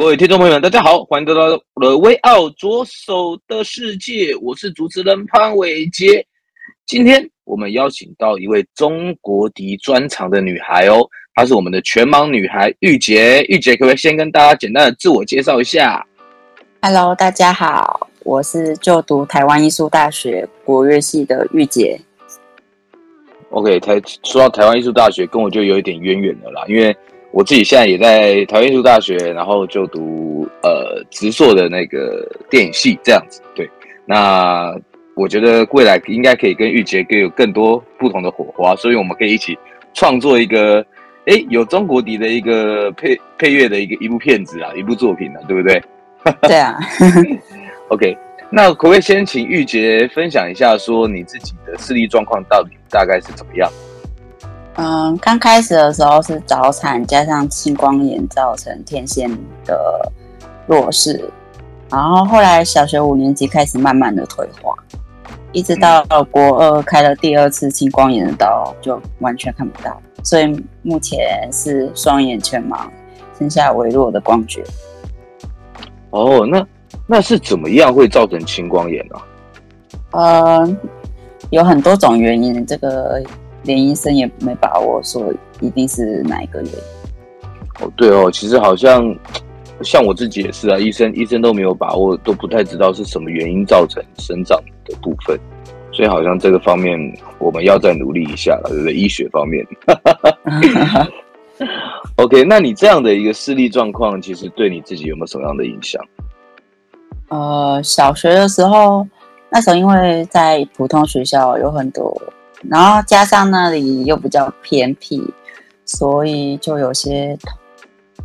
各位听众朋友们，大家好，欢迎来到《The Way Out 左手的世界》，我是主持人潘伟杰。今天我们邀请到一位中国笛专长的女孩哦，她是我们的全盲女孩玉洁。玉洁，可不可以先跟大家简单的自我介绍一下？Hello，大家好，我是就读台湾艺术大学国乐系的玉洁。OK，台说到台湾艺术大学，跟我就有一点渊源了啦，因为。我自己现在也在台湾艺术大学，然后就读呃直硕的那个电影系这样子。对，那我觉得未来应该可以跟玉洁更有更多不同的火花，所以我们可以一起创作一个诶有中国底的一个配配乐的一个一部片子啊，一部作品啊，对不对？对啊。OK，那可不可以先请玉洁分享一下，说你自己的视力状况到底大概是怎么样？嗯，刚开始的时候是早产加上青光眼造成天线的弱视，然后后来小学五年级开始慢慢的退化，一直到国二开了第二次青光眼的刀，就完全看不到，所以目前是双眼全盲，剩下微弱的光觉。哦，那那是怎么样会造成青光眼呢？啊？嗯，有很多种原因，这个。连医生也没把握说一定是哪一个原因。哦，对哦，其实好像像我自己也是啊，医生医生都没有把握，都不太知道是什么原因造成生长的部分，所以好像这个方面我们要再努力一下了，对不对？医学方面。OK，那你这样的一个视力状况，其实对你自己有没有什么样的影响？呃，小学的时候，那时候因为在普通学校有很多。然后加上那里又比较偏僻，所以就有些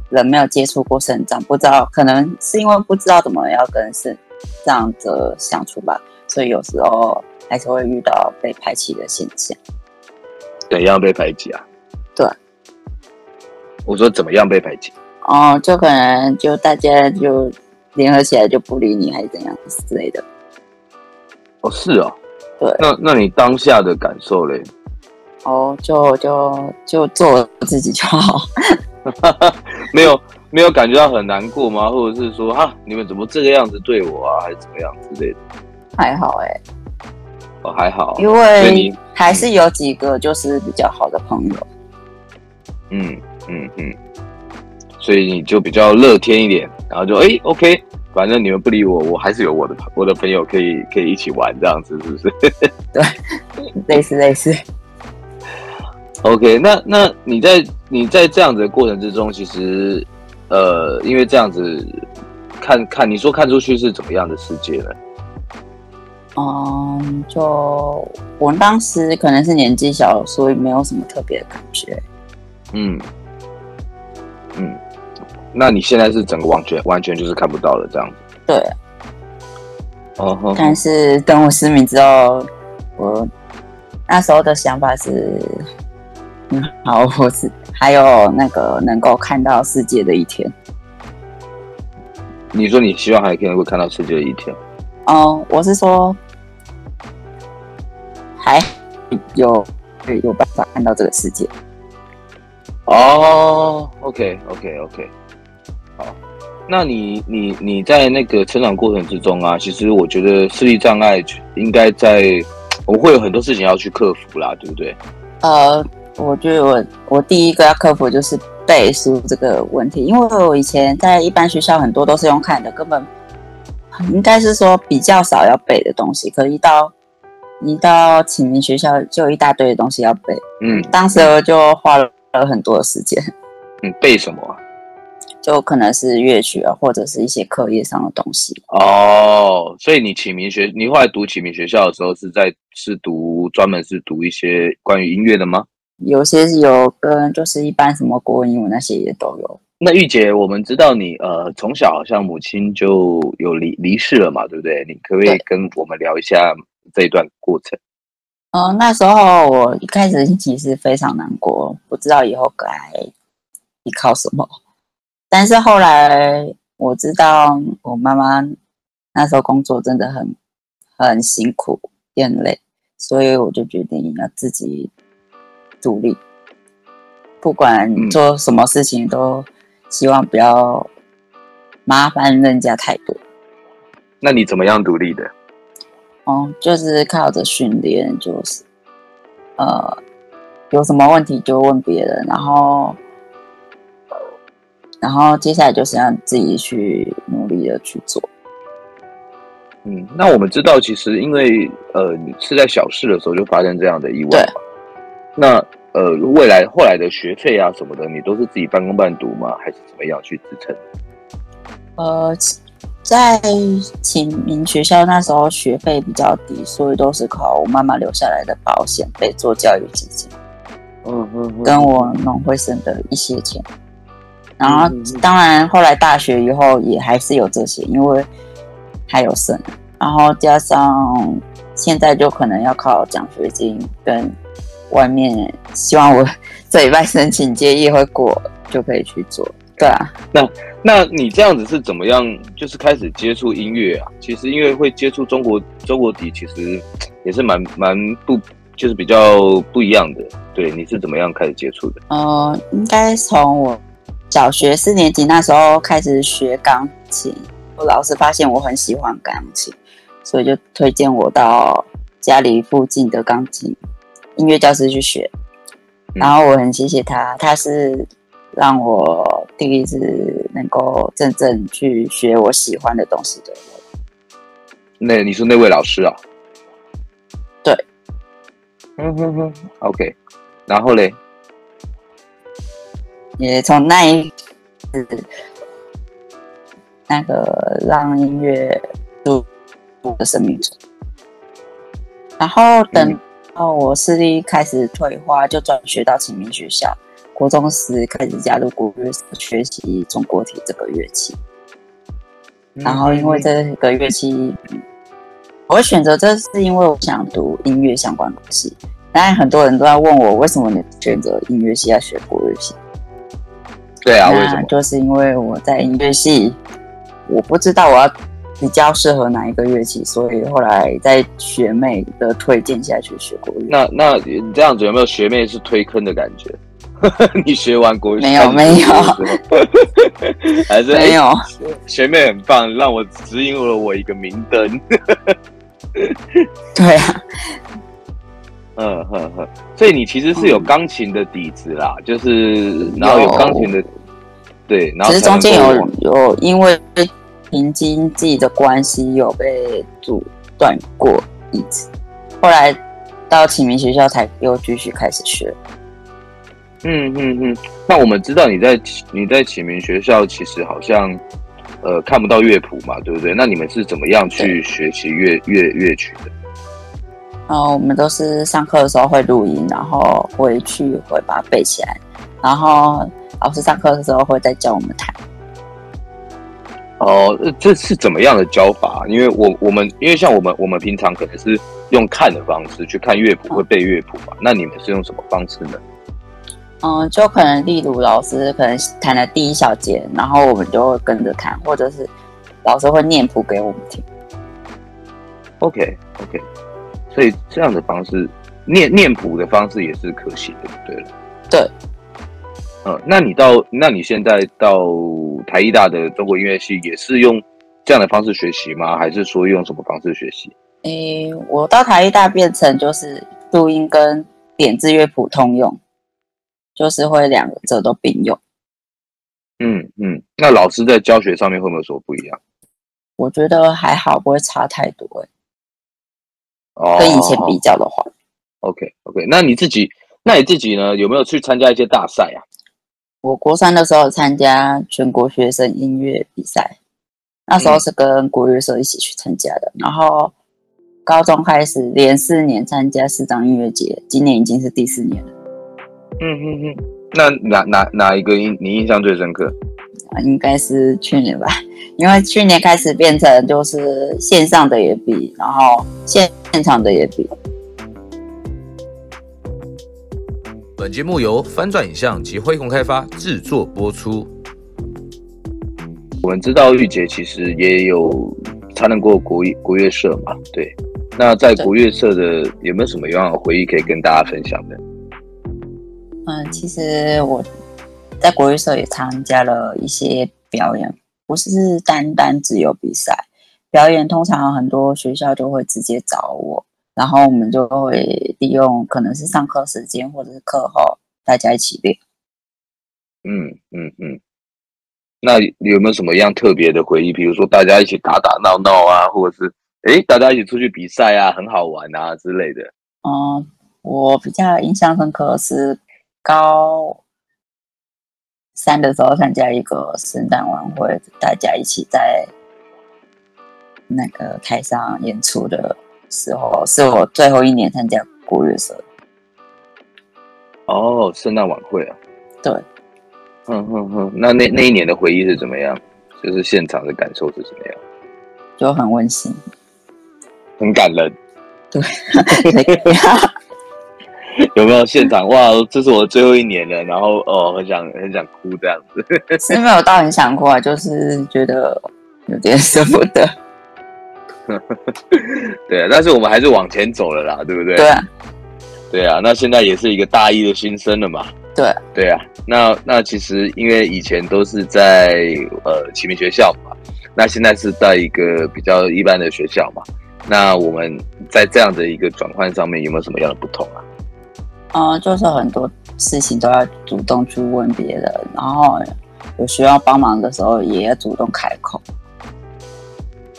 人没有接触过肾脏，不知道可能是因为不知道怎么要跟肾脏者相处吧，所以有时候还是会遇到被排挤的现象。怎样被排挤啊？对，我说怎么样被排挤？哦，就可能就大家就联合起来就不理你，还是怎样之类的。哦，是哦。对，那那你当下的感受嘞？哦，就就就做自己就好，没有没有感觉到很难过吗？或者是说啊，你们怎么这个样子对我啊，还是怎么样之类的？还好哎、欸，哦还好，因为还是有几个就是比较好的朋友。嗯嗯嗯，所以你就比较乐天一点，然后就哎 OK。反正你们不理我，我还是有我的我的朋友可以可以一起玩这样子，是不是？对，类似类似。OK，那那你在你在这样子的过程之中，其实呃，因为这样子看看你说看出去是怎么样的世界呢？嗯，就我当时可能是年纪小，所以没有什么特别的感觉。嗯嗯。那你现在是整个完全完全就是看不到了这样子？对。哦、uh，huh. 但是等我失明之后，我那时候的想法是，嗯，好，我是还有那个能够看到世界的一天。你说你希望还可以能够看到世界的一天？哦，uh, 我是说，还有有办法看到这个世界。哦、oh，OK，OK，OK。好，那你你你在那个成长过程之中啊，其实我觉得视力障碍应该在我会有很多事情要去克服啦，对不对？呃，我觉得我我第一个要克服就是背书这个问题，因为我以前在一般学校很多都是用看的，根本应该是说比较少要背的东西，可一到一到启明学校就有一大堆的东西要背，嗯，当时我就花了很多的时间。嗯，背什么啊？就可能是乐曲啊，或者是一些课业上的东西。哦，所以你启明学，你后来读启明学校的时候，是在是读专门是读一些关于音乐的吗？有些是有跟就是一般什么国文、英文那些也都有。那玉姐，我们知道你呃从小好像母亲就有离离世了嘛，对不对？你可不可以跟我们聊一下这一段过程？嗯、呃，那时候我一开始其实非常难过，不知道以后该依靠什么。但是后来我知道我妈妈那时候工作真的很很辛苦，也很累，所以我就决定要自己。独立，不管做什么事情，都希望不要麻烦人家太多。那你怎么样独立的？哦，就是靠着训练，就是呃，有什么问题就问别人，然后，然后接下来就是要自己去努力的去做。嗯，那我们知道，其实因为呃，你是在小事的时候就发生这样的意外。嘛。那呃，未来后来的学费啊什么的，你都是自己半工半读吗？还是怎么样去支撑？呃，在启明学校那时候学费比较低，所以都是靠我妈妈留下来的保险费做教育基金。嗯嗯，跟我农会省的一些钱。然后当然后来大学以后也还是有这些，因为还有剩。然后加上现在就可能要靠奖学金跟。外面希望我这礼拜申请结业会过，就可以去做。对啊，那那你这样子是怎么样？就是开始接触音乐啊？其实因为会接触中国中国底，其实也是蛮蛮不，就是比较不一样的。对，你是怎么样开始接触的？呃，应该从我小学四年级那时候开始学钢琴，我老师发现我很喜欢钢琴，所以就推荐我到家里附近的钢琴。音乐教室去学，然后我很谢谢他，他是让我第一次能够真正去学我喜欢的东西的。那你说那位老师啊？对，嗯哼哼，OK，然后嘞，也从那一次那个让音乐入我的生命中，然后等。嗯哦，我视力开始退化，就转学到启明学校。国中时开始加入国乐社，学习中国体这个乐器。然后因为这个乐器，我会选择这是因为我想读音乐相关的东西。当然很多人都在问我，为什么你选择音乐系要学国乐系？对啊，为什么？就是因为我在音乐系，我不知道我要。比较适合哪一个乐器，所以后来在学妹的推荐下去学国乐。那那你这样子有没有学妹是推坑的感觉？你学完国乐没有没有，还是没有、欸？学妹很棒，让我指引了我一个明灯。对啊，嗯哼哼，所以你其实是有钢琴的底子啦，嗯、就是然后有钢琴的，对，然后其实中间有有因为。凭经济的关系有被阻断过一次，后来到启明学校才又继续开始学。嗯嗯嗯。那我们知道你在你在启明学校其实好像呃看不到乐谱嘛，对不对？那你们是怎么样去学习乐乐乐曲的？哦，我们都是上课的时候会录音，然后回去会把它背起来，然后老师上课的时候会再教我们弹。哦，这是怎么样的教法？因为我我们因为像我们我们平常可能是用看的方式去看乐谱，会背乐谱嘛。那你们是用什么方式呢？嗯，就可能例如老师可能弹了第一小节，然后我们就会跟着弹，或者是老师会念谱给我们听。OK OK，所以这样的方式念念谱的方式也是可行的，对了。对。嗯，那你到那你现在到台艺大的中国音乐系也是用这样的方式学习吗？还是说用什么方式学习？诶、欸，我到台艺大变成就是录音跟点字乐谱通用，就是会两者都并用。嗯嗯，那老师在教学上面会不会有什么不一样？我觉得还好，不会差太多诶、欸。哦，跟以前比较的话。OK OK，那你自己那你自己呢？有没有去参加一些大赛啊？我国三的时候参加全国学生音乐比赛，那时候是跟国乐社一起去参加的。嗯、然后高中开始连四年参加市长音乐节，今年已经是第四年了。嗯嗯嗯，那哪哪哪一个印你印象最深刻？应该是去年吧，因为去年开始变成就是线上的也比，然后现现场的也比。本节目由翻转影像及辉洪开发制作播出。我们知道玉洁其实也有参加过国国乐社嘛，对。那在国乐社的有没有什么样的回忆可以跟大家分享的？嗯，其实我。在国乐社也参加了一些表演，不是单单只有比赛表演。通常很多学校就会直接找我，然后我们就会利用可能是上课时间或者是课后，大家一起练。嗯嗯嗯。那有没有什么样特别的回忆？比如说大家一起打打闹闹啊，或者是哎大家一起出去比赛啊，很好玩啊之类的。嗯，我比较印象深刻是高。三的时候参加一个圣诞晚会，大家一起在那个台上演出的时候，是我最后一年参加国乐社。哦，圣诞晚会啊！对，嗯哼哼，那那那一年的回忆是怎么样？就是现场的感受是怎么样？就很温馨，很感人。对。有没有现场哇？这是我最后一年了，然后哦，很想很想哭这样子。是没有到很想哭啊，就是觉得有点舍不得。对啊，但是我们还是往前走了啦，对不对？对啊，对啊。那现在也是一个大一的新生了嘛。对，对啊。那那其实因为以前都是在呃启明学校嘛，那现在是在一个比较一般的学校嘛。那我们在这样的一个转换上面有没有什么样的不同啊？嗯，就是很多事情都要主动去问别人，然后有需要帮忙的时候也要主动开口。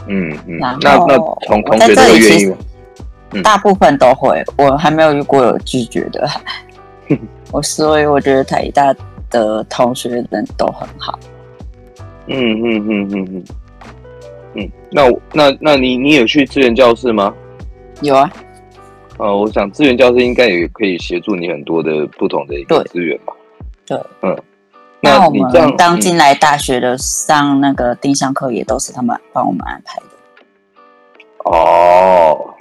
嗯嗯，那那同同学都会愿意吗？大部分都会，我还没有遇过有拒绝的。我所以我觉得台大的同学人都很好。嗯嗯嗯嗯嗯嗯，那那那你你有去资源教室吗？有啊。呃，我想资源教室应该也可以协助你很多的不同的一个资源吧。对，嗯，那我们刚进来大学的上那个定向课也都是他们帮我们安排的。哦，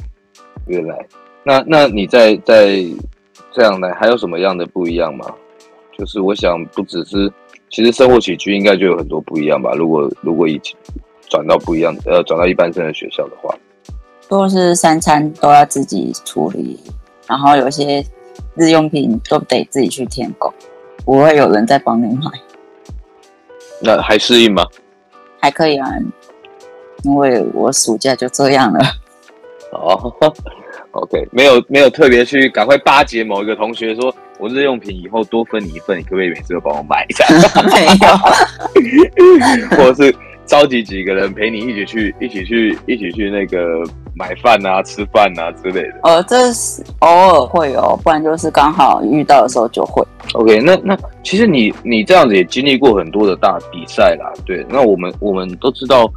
原来，那那你在在这样呢，还有什么样的不一样吗？就是我想不只是，其实生活起居应该就有很多不一样吧。如果如果以前转到不一样，呃，转到一般生的学校的话。都是三餐都要自己处理，然后有些日用品都得自己去添购，不会有人再帮你买。那还适应吗？还可以啊，因为我暑假就这样了。哦，OK，没有没有特别去赶快巴结某一个同学，说我日用品以后多分你一份，你可不可以每次都帮我买一下？没有，或者是召集几个人陪你一起去，一起去，一起去那个。买饭啊，吃饭啊之类的。呃，这是偶尔会有，不然就是刚好遇到的时候就会。OK，那那其实你你这样子也经历过很多的大比赛啦，对。那我们我们都知道，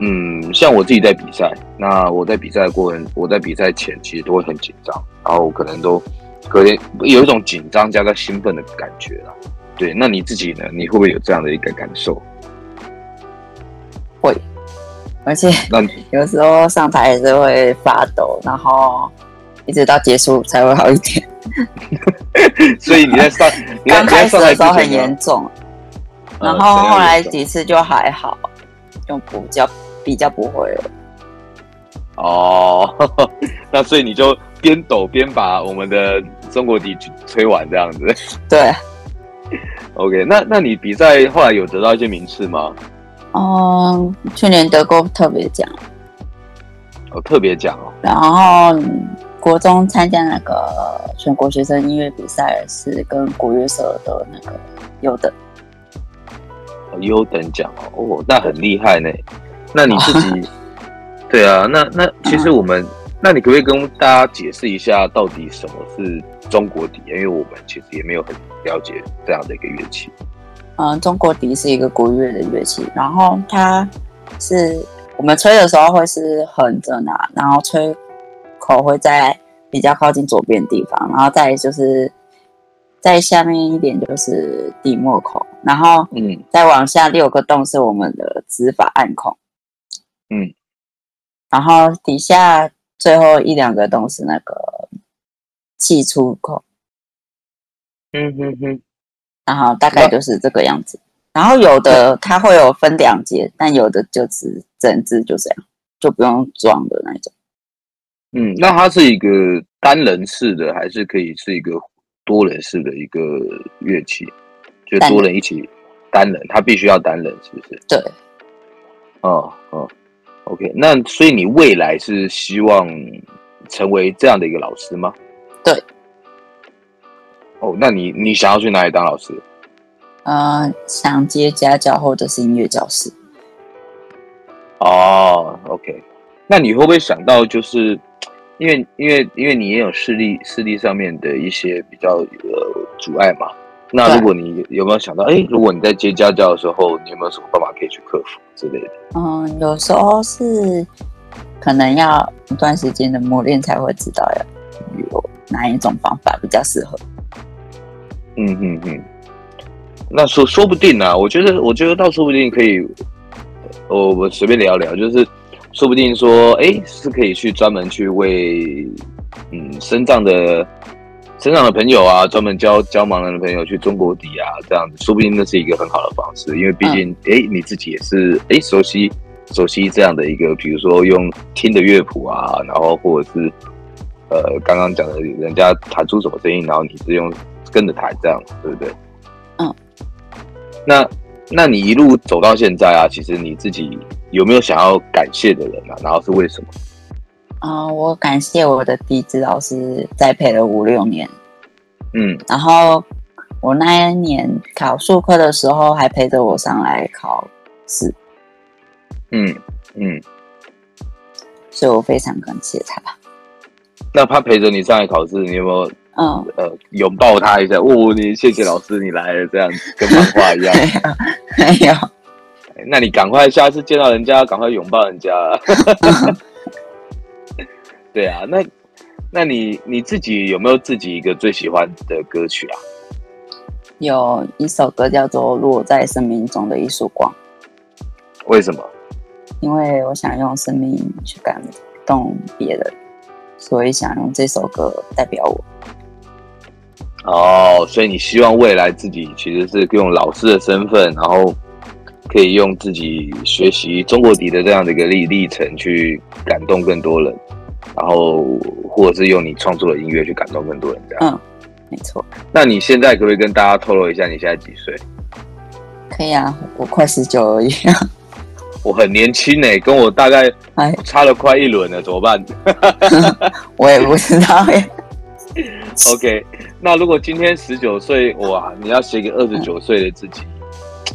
嗯，像我自己在比赛，那我在比赛过程，我在比赛前其实都会很紧张，然后可能都可能有一种紧张加个兴奋的感觉啦。对，那你自己呢？你会不会有这样的一个感受？会。而且 有时候上台也是会发抖，然后一直到结束才会好一点。所以你在上 刚开始的时候很严重，然后后来几次就还好，就比较比较不会了。哦，那所以你就边抖边把我们的中国笛吹完这样子。对。OK，那那你比赛后来有得到一些名次吗？哦，去年得过特别奖，哦，特别奖哦。然后国中参加那个全国学生音乐比赛，是跟国乐社的那个优等，哦，优等奖哦，哦，那很厉害呢。那你自己，对啊，那那其实我们那你可不可以跟大家解释一下，到底什么是中国笛？因为我们其实也没有很了解这样的一个乐器。嗯，中国笛是一个国乐的乐器，然后它是我们吹的时候会是横着拿，然后吹口会在比较靠近左边的地方，然后再就是在下面一点就是底末口，然后嗯，再往下六个洞是我们的指法暗孔，嗯，然后底下最后一两个洞是那个气出口，嗯哼哼。然后大概就是这个样子，然后有的它会有分两节，但有的就是整只就这样，就不用装的那种。嗯，那它是一个单人式的，还是可以是一个多人式的一个乐器？就多人一起单人，它必须要单人，是不是？对。哦哦，OK，那所以你未来是希望成为这样的一个老师吗？对。哦，那你你想要去哪里当老师？呃，想接家教或者是音乐教室。哦，OK，那你会不会想到，就是因为因为因为你也有视力视力上面的一些比较呃阻碍嘛？那如果你有没有想到，哎，如果你在接家教的时候，你有没有什么办法可以去克服之类的？嗯，有时候是可能要一段时间的磨练才会知道要有哪一种方法比较适合。嗯嗯嗯，那说说不定呢、啊，我觉得我觉得倒说不定可以，我我随便聊聊，就是说不定说，哎、欸，是可以去专门去为嗯身障的身障的朋友啊，专门教教盲人的朋友去中国底啊，这样子，说不定那是一个很好的方式，因为毕竟哎、嗯欸，你自己也是哎、欸、熟悉熟悉这样的一个，比如说用听的乐谱啊，然后或者是呃刚刚讲的人家弹出什么声音，然后你是用。跟着谈这样，对不对？嗯。那，那你一路走到现在啊，其实你自己有没有想要感谢的人啊？然后是为什么？啊、呃，我感谢我的地质老师栽培了五六年。嗯。然后我那一年考数科的时候，还陪着我上来考试。嗯嗯。所以我非常感谢他。那他陪着你上来考试，你有没有？嗯，呃，拥抱他一下，哦，你谢谢老师，你来了，这样子跟漫画一样。没有，那你赶快下次见到人家，赶快拥抱人家。对啊，那那你你自己有没有自己一个最喜欢的歌曲啊？有一首歌叫做《落在生命中的一束光》。为什么？因为我想用生命去感动别人，所以想用这首歌代表我。哦，所以你希望未来自己其实是用老师的身份，然后可以用自己学习中国笛的这样的一个历历程去感动更多人，然后或者是用你创作的音乐去感动更多人，这样。嗯，没错。那你现在可不可以跟大家透露一下你现在几岁？可以啊，我快十九而已。我很年轻哎，跟我大概差了快一轮了，怎么办？我也不知道耶。OK，那如果今天十九岁，哇，你要写给二十九岁的自己，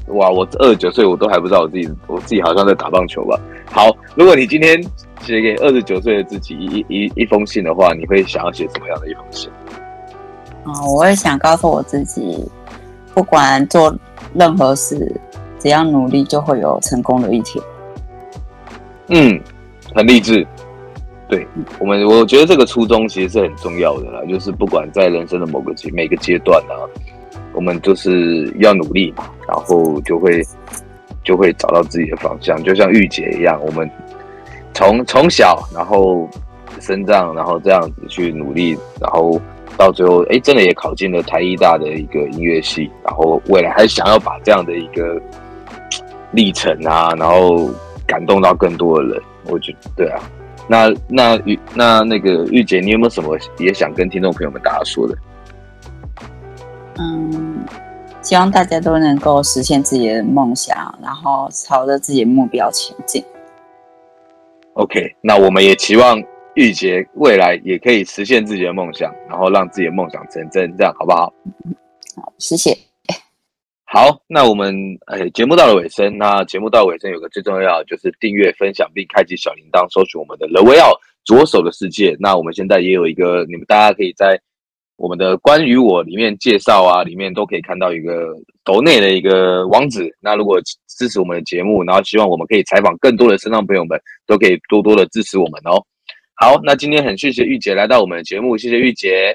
哇，我二十九岁我都还不知道我自己，我自己好像在打棒球吧。好，如果你今天写给二十九岁的自己一一一封信的话，你会想要写什么样的一封信？啊、哦，我会想告诉我自己，不管做任何事，只要努力，就会有成功的一天。嗯，很励志。对我们，我觉得这个初衷其实是很重要的啦。就是不管在人生的某个阶每个阶段呢、啊，我们就是要努力嘛，然后就会就会找到自己的方向。就像玉姐一样，我们从从小然后生长，然后这样子去努力，然后到最后，哎，真的也考进了台艺大的一个音乐系，然后未来还想要把这样的一个历程啊，然后感动到更多的人。我觉，对啊。那那玉那那个玉姐，你有没有什么也想跟听众朋友们大家说的？嗯，希望大家都能够实现自己的梦想，然后朝着自己的目标前进。OK，那我们也期望玉姐未来也可以实现自己的梦想，然后让自己的梦想成真，这样好不好？好，谢谢。好，那我们哎，节目到了尾声。那节目到尾声，有个最重要就是订阅、分享并开启小铃铛，搜取我们的 The Way Out 左手的世界。那我们现在也有一个，你们大家可以在我们的关于我里面介绍啊，里面都可以看到一个抖内的一个网址。那如果支持我们的节目，然后希望我们可以采访更多的身障朋友们，都可以多多的支持我们哦。好，那今天很谢谢玉洁来到我们的节目，谢谢玉洁。